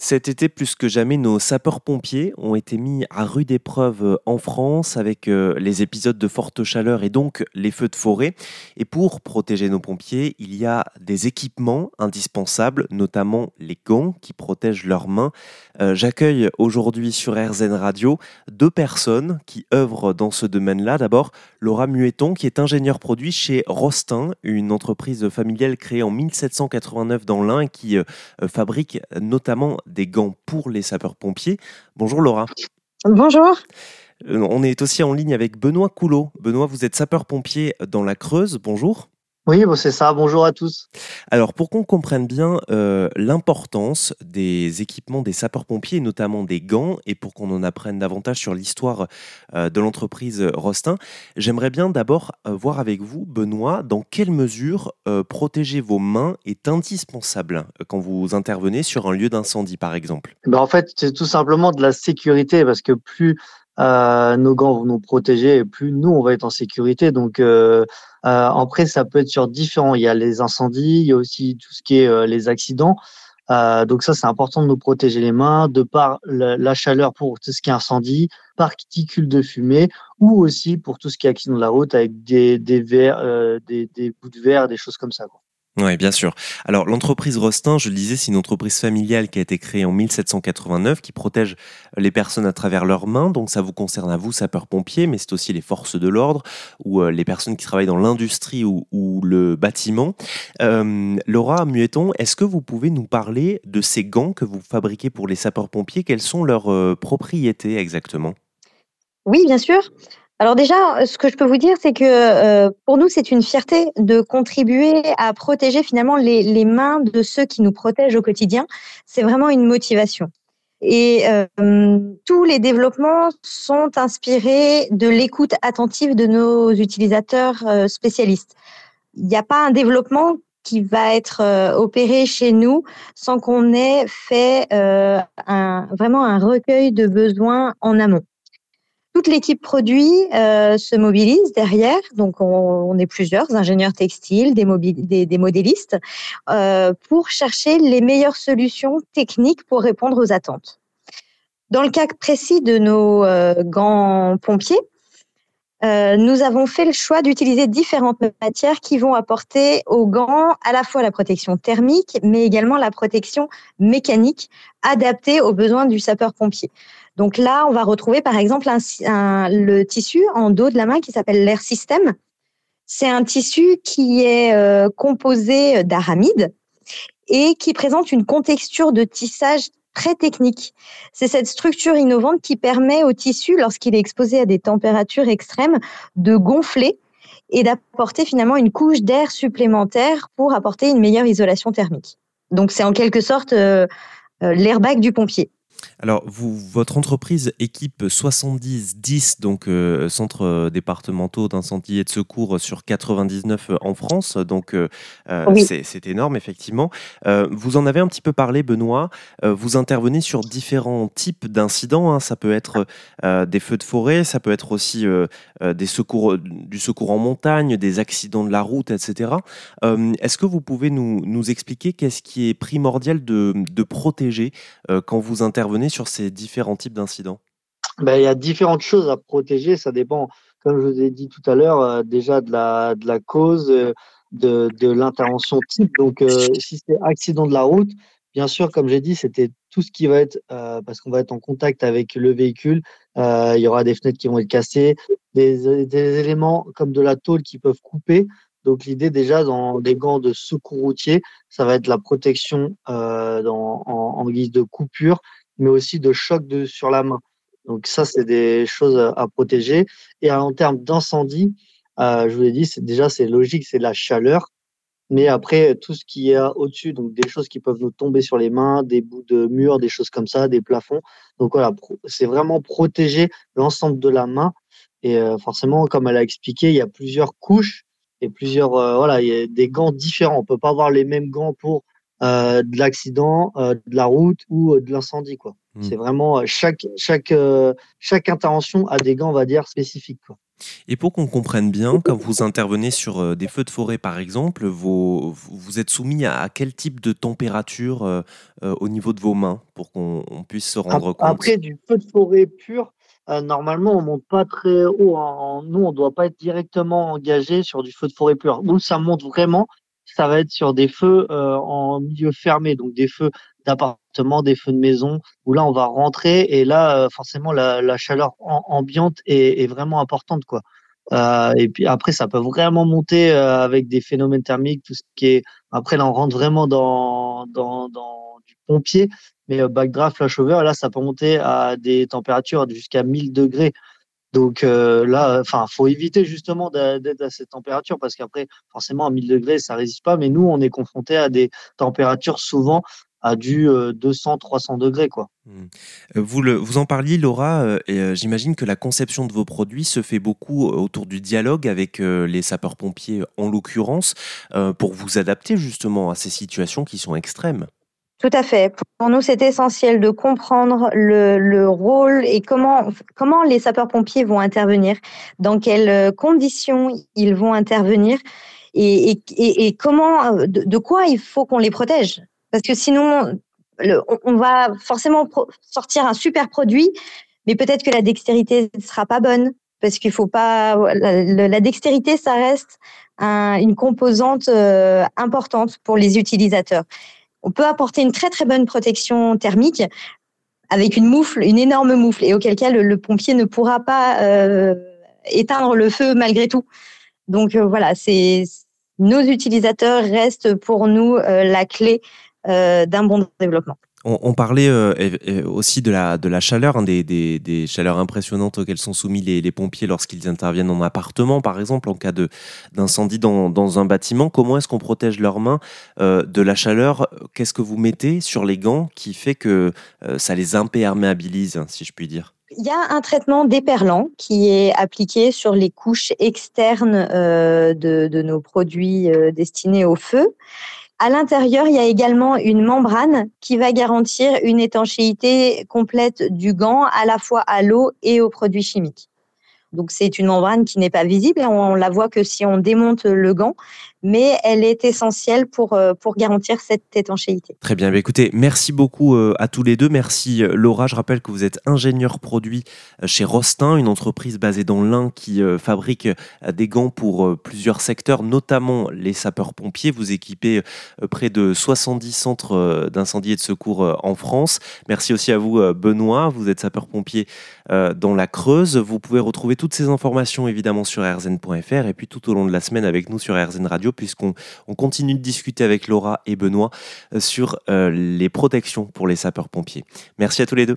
Cet été, plus que jamais, nos sapeurs-pompiers ont été mis à rude épreuve euh, en France avec euh, les épisodes de forte chaleur et donc les feux de forêt. Et pour protéger nos pompiers, il y a des équipements indispensables, notamment les gants qui protègent leurs mains. Euh, j'accueille aujourd'hui sur RZN Radio deux personnes qui œuvrent dans ce domaine-là. D'abord, Laura Mueton, qui est ingénieure produit chez Rostin, une entreprise familiale créée en 1789 dans l'Ain qui fabrique notamment des gants pour les sapeurs-pompiers. Bonjour Laura. Bonjour. Euh, on est aussi en ligne avec Benoît Coulot. Benoît, vous êtes sapeur-pompier dans la Creuse. Bonjour. Oui, c'est ça. Bonjour à tous. Alors, pour qu'on comprenne bien euh, l'importance des équipements des sapeurs-pompiers, notamment des gants, et pour qu'on en apprenne davantage sur l'histoire euh, de l'entreprise Rostin, j'aimerais bien d'abord euh, voir avec vous, Benoît, dans quelle mesure protéger vos mains est indispensable quand vous intervenez sur un lieu d'incendie, par exemple? Ben en fait, c'est tout simplement de la sécurité, parce que plus nos gants vont nous protéger et plus nous, on va être en sécurité. Donc, euh, après, ça peut être sur différents. Il y a les incendies, il y a aussi tout ce qui est euh, les accidents. Euh, donc ça, c'est important de nous protéger les mains de par la, chaleur pour tout ce qui est incendie, particules de fumée, ou aussi pour tout ce qui est accident de la route avec des, des verres, des, des bouts de verre, des choses comme ça. Quoi. Oui, bien sûr. Alors, l'entreprise Rostin, je le disais, c'est une entreprise familiale qui a été créée en 1789, qui protège les personnes à travers leurs mains. Donc, ça vous concerne à vous, sapeurs-pompiers, mais c'est aussi les forces de l'ordre ou euh, les personnes qui travaillent dans l'industrie ou, le bâtiment. Euh, Laura Mueton, est-ce que vous pouvez nous parler de ces gants que vous fabriquez pour les sapeurs-pompiers? Quelles sont leurs euh, propriétés exactement? Oui, bien sûr. Alors déjà, ce que je peux vous dire, c'est que euh, pour nous, c'est une fierté de contribuer à protéger finalement les, mains de ceux qui nous protègent au quotidien. C'est vraiment une motivation. Et euh, tous les développements sont inspirés de l'écoute attentive de nos utilisateurs euh, spécialistes. Il n'y a pas un développement qui va être opéré chez nous sans qu'on ait fait un, vraiment un recueil de besoins en amont toute l'équipe produit euh, se mobilise derrière. Donc, on, est plusieurs ingénieurs textiles, des, modélistes, euh, pour chercher les meilleures solutions techniques pour répondre aux attentes. Dans le cas précis de nos euh, grands pompiers, nous avons fait le choix d'utiliser différentes matières qui vont apporter aux gants à la fois la protection thermique, mais également la protection mécanique adaptée aux besoins du sapeur-pompier. Donc là, on va retrouver par exemple le tissu en dos de la main qui s'appelle l'air système. C'est un tissu qui est euh, composé d'aramides et qui présente une contexture de tissage très technique. C'est cette structure innovante qui permet au tissu, lorsqu'il est exposé à des températures extrêmes, de gonfler et d'apporter finalement une couche d'air supplémentaire pour apporter une meilleure isolation thermique. Donc c'est en quelque sorte euh, euh, l'airbag du pompier. Alors, vous, votre entreprise équipe 70-10, donc euh, centres départementaux d'incendie et de secours sur 99 en France, donc euh, euh, c'est énorme effectivement. vous en avez un petit peu parlé, Benoît. vous intervenez sur différents types d'incidents. Hein. Ça peut être des feux de forêt, ça peut être aussi des secours, du secours en montagne, des accidents de la route, etc. Est-ce que vous pouvez nous, nous expliquer qu'est-ce qui est primordial de, de protéger quand vous intervenez sur ces différents types d'incidents? Ben, Il y a différentes choses à protéger. Ça dépend, comme je vous ai dit tout à l'heure, euh, déjà de la, de la cause, euh, de, de l'intervention type. Donc, euh, si c'est accident de la route, bien sûr, comme j'ai dit, c'était tout ce qui va être, parce qu'on va être en contact avec le véhicule, il y aura des fenêtres qui vont être cassées, des, éléments comme de la tôle qui peuvent couper. Donc l'idée déjà dans des gants de secours routier, ça va être la protection en, guise de coupure mais aussi de choc de, sur la main. Donc ça, c'est des choses à, protéger. Et en termes d'incendie, euh, je vous l'ai dit, déjà c'est logique, c'est la chaleur. Mais après, tout ce qui est au-dessus, donc des choses qui peuvent nous tomber sur les mains, des bouts de murs, des choses comme ça, des plafonds. Donc voilà, c'est vraiment protéger l'ensemble de la main. Et euh, forcément, comme elle a expliqué, il y a plusieurs couches et plusieurs, euh, voilà, il y a des gants différents. On peut pas avoir les mêmes gants pour euh, de l'accident, euh, de la route ou euh, de l'incendie. quoi. Hmm. C'est vraiment chaque chaque chaque intervention a des gants, on va dire spécifiques. Quoi. Et pour qu'on comprenne bien, quand vous intervenez sur des feux de forêt par exemple, vous, vous êtes soumis à, quel type de température au niveau de vos mains pour qu'on puisse se rendre compte? Après du feu de forêt pur, normalement on monte pas très haut. Nous on ne doit pas être directement engagé sur du feu de forêt pur. Nous ça monte vraiment, ça va être sur des feux en milieu fermé, donc des feux d'appartement, des feux de maison, où là on va rentrer et là euh, forcément la, chaleur ambiante est, vraiment importante quoi. Euh, et puis après ça peut vraiment monter euh, avec des phénomènes thermiques, tout ce qui est après là on rentre vraiment dans dans, dans du pompier, mais backdraft, flash over, là ça peut monter à des températures jusqu'à 1000 degrés. Donc là, enfin, faut éviter justement d'être à cette température parce qu'après, forcément, à 1000 degrés, ça résiste pas. Mais nous, on est confronté à des températures souvent à du 200-300 euh, degrés. Quoi. Mmh. Euh, vous, le, vous en parliez, Laura, euh, et j'imagine que la conception de vos produits se fait beaucoup autour du dialogue avec les sapeurs-pompiers, en l'occurrence, pour vous adapter justement à ces situations qui sont extrêmes. Tout à fait. Pour nous, c'est essentiel de comprendre le, le, rôle et comment, comment les sapeurs-pompiers vont intervenir, dans quelles conditions ils vont intervenir et, et, et comment, de quoi il faut qu'on les protège. Parce que sinon, on, va forcément sortir un super produit, mais peut-être que la dextérité ne sera pas bonne. Parce qu'il faut pas. La, dextérité, ça reste une composante euh, importante pour les utilisateurs. On peut apporter une très très bonne protection thermique avec une moufle, une énorme moufle, et auquel cas le, pompier ne pourra pas euh, éteindre le feu malgré tout. Donc euh, voilà, c'est nos utilisateurs restent pour nous la clé euh, d'un bon développement. On, parlait euh, aussi de la, de la chaleur, hein, des, chaleurs impressionnantes auxquelles sont soumis les, pompiers lorsqu'ils interviennent en appartement, par exemple, en cas d'incendie dans, dans, un bâtiment. Comment est-ce qu'on protège leurs mains euh, de la chaleur? Qu'est-ce que vous mettez sur les gants qui fait que ça les imperméabilise, si je puis dire? Il y a un traitement déperlant qui est appliqué sur les couches externes de, de, nos produits destinés au feu. À l'intérieur, il y a également une membrane qui va garantir une étanchéité complète du gant à la fois à l'eau et aux produits chimiques. Donc c'est une membrane qui n'est pas visible, on la voit que si on démonte le gant, mais elle est essentielle pour, euh, pour garantir cette étanchéité. Très bien, bah, écoutez, merci beaucoup euh, à tous les deux. Merci euh, Laura, je rappelle que vous êtes ingénieur produit chez Rostin, une entreprise basée dans l'Ain qui fabrique des gants pour plusieurs secteurs, notamment les sapeurs-pompiers. Vous équipez près de 70 centres d'incendie et de secours en France. Merci aussi à vous Benoît, vous êtes sapeur-pompier dans la Creuse. Vous pouvez retrouver toutes ces informations évidemment sur rzn.fr et puis tout au long de la semaine avec nous sur RZN Radio puisqu'on continue de discuter avec Laura et Benoît euh, sur euh, les protections pour les sapeurs-pompiers. Merci à tous les deux.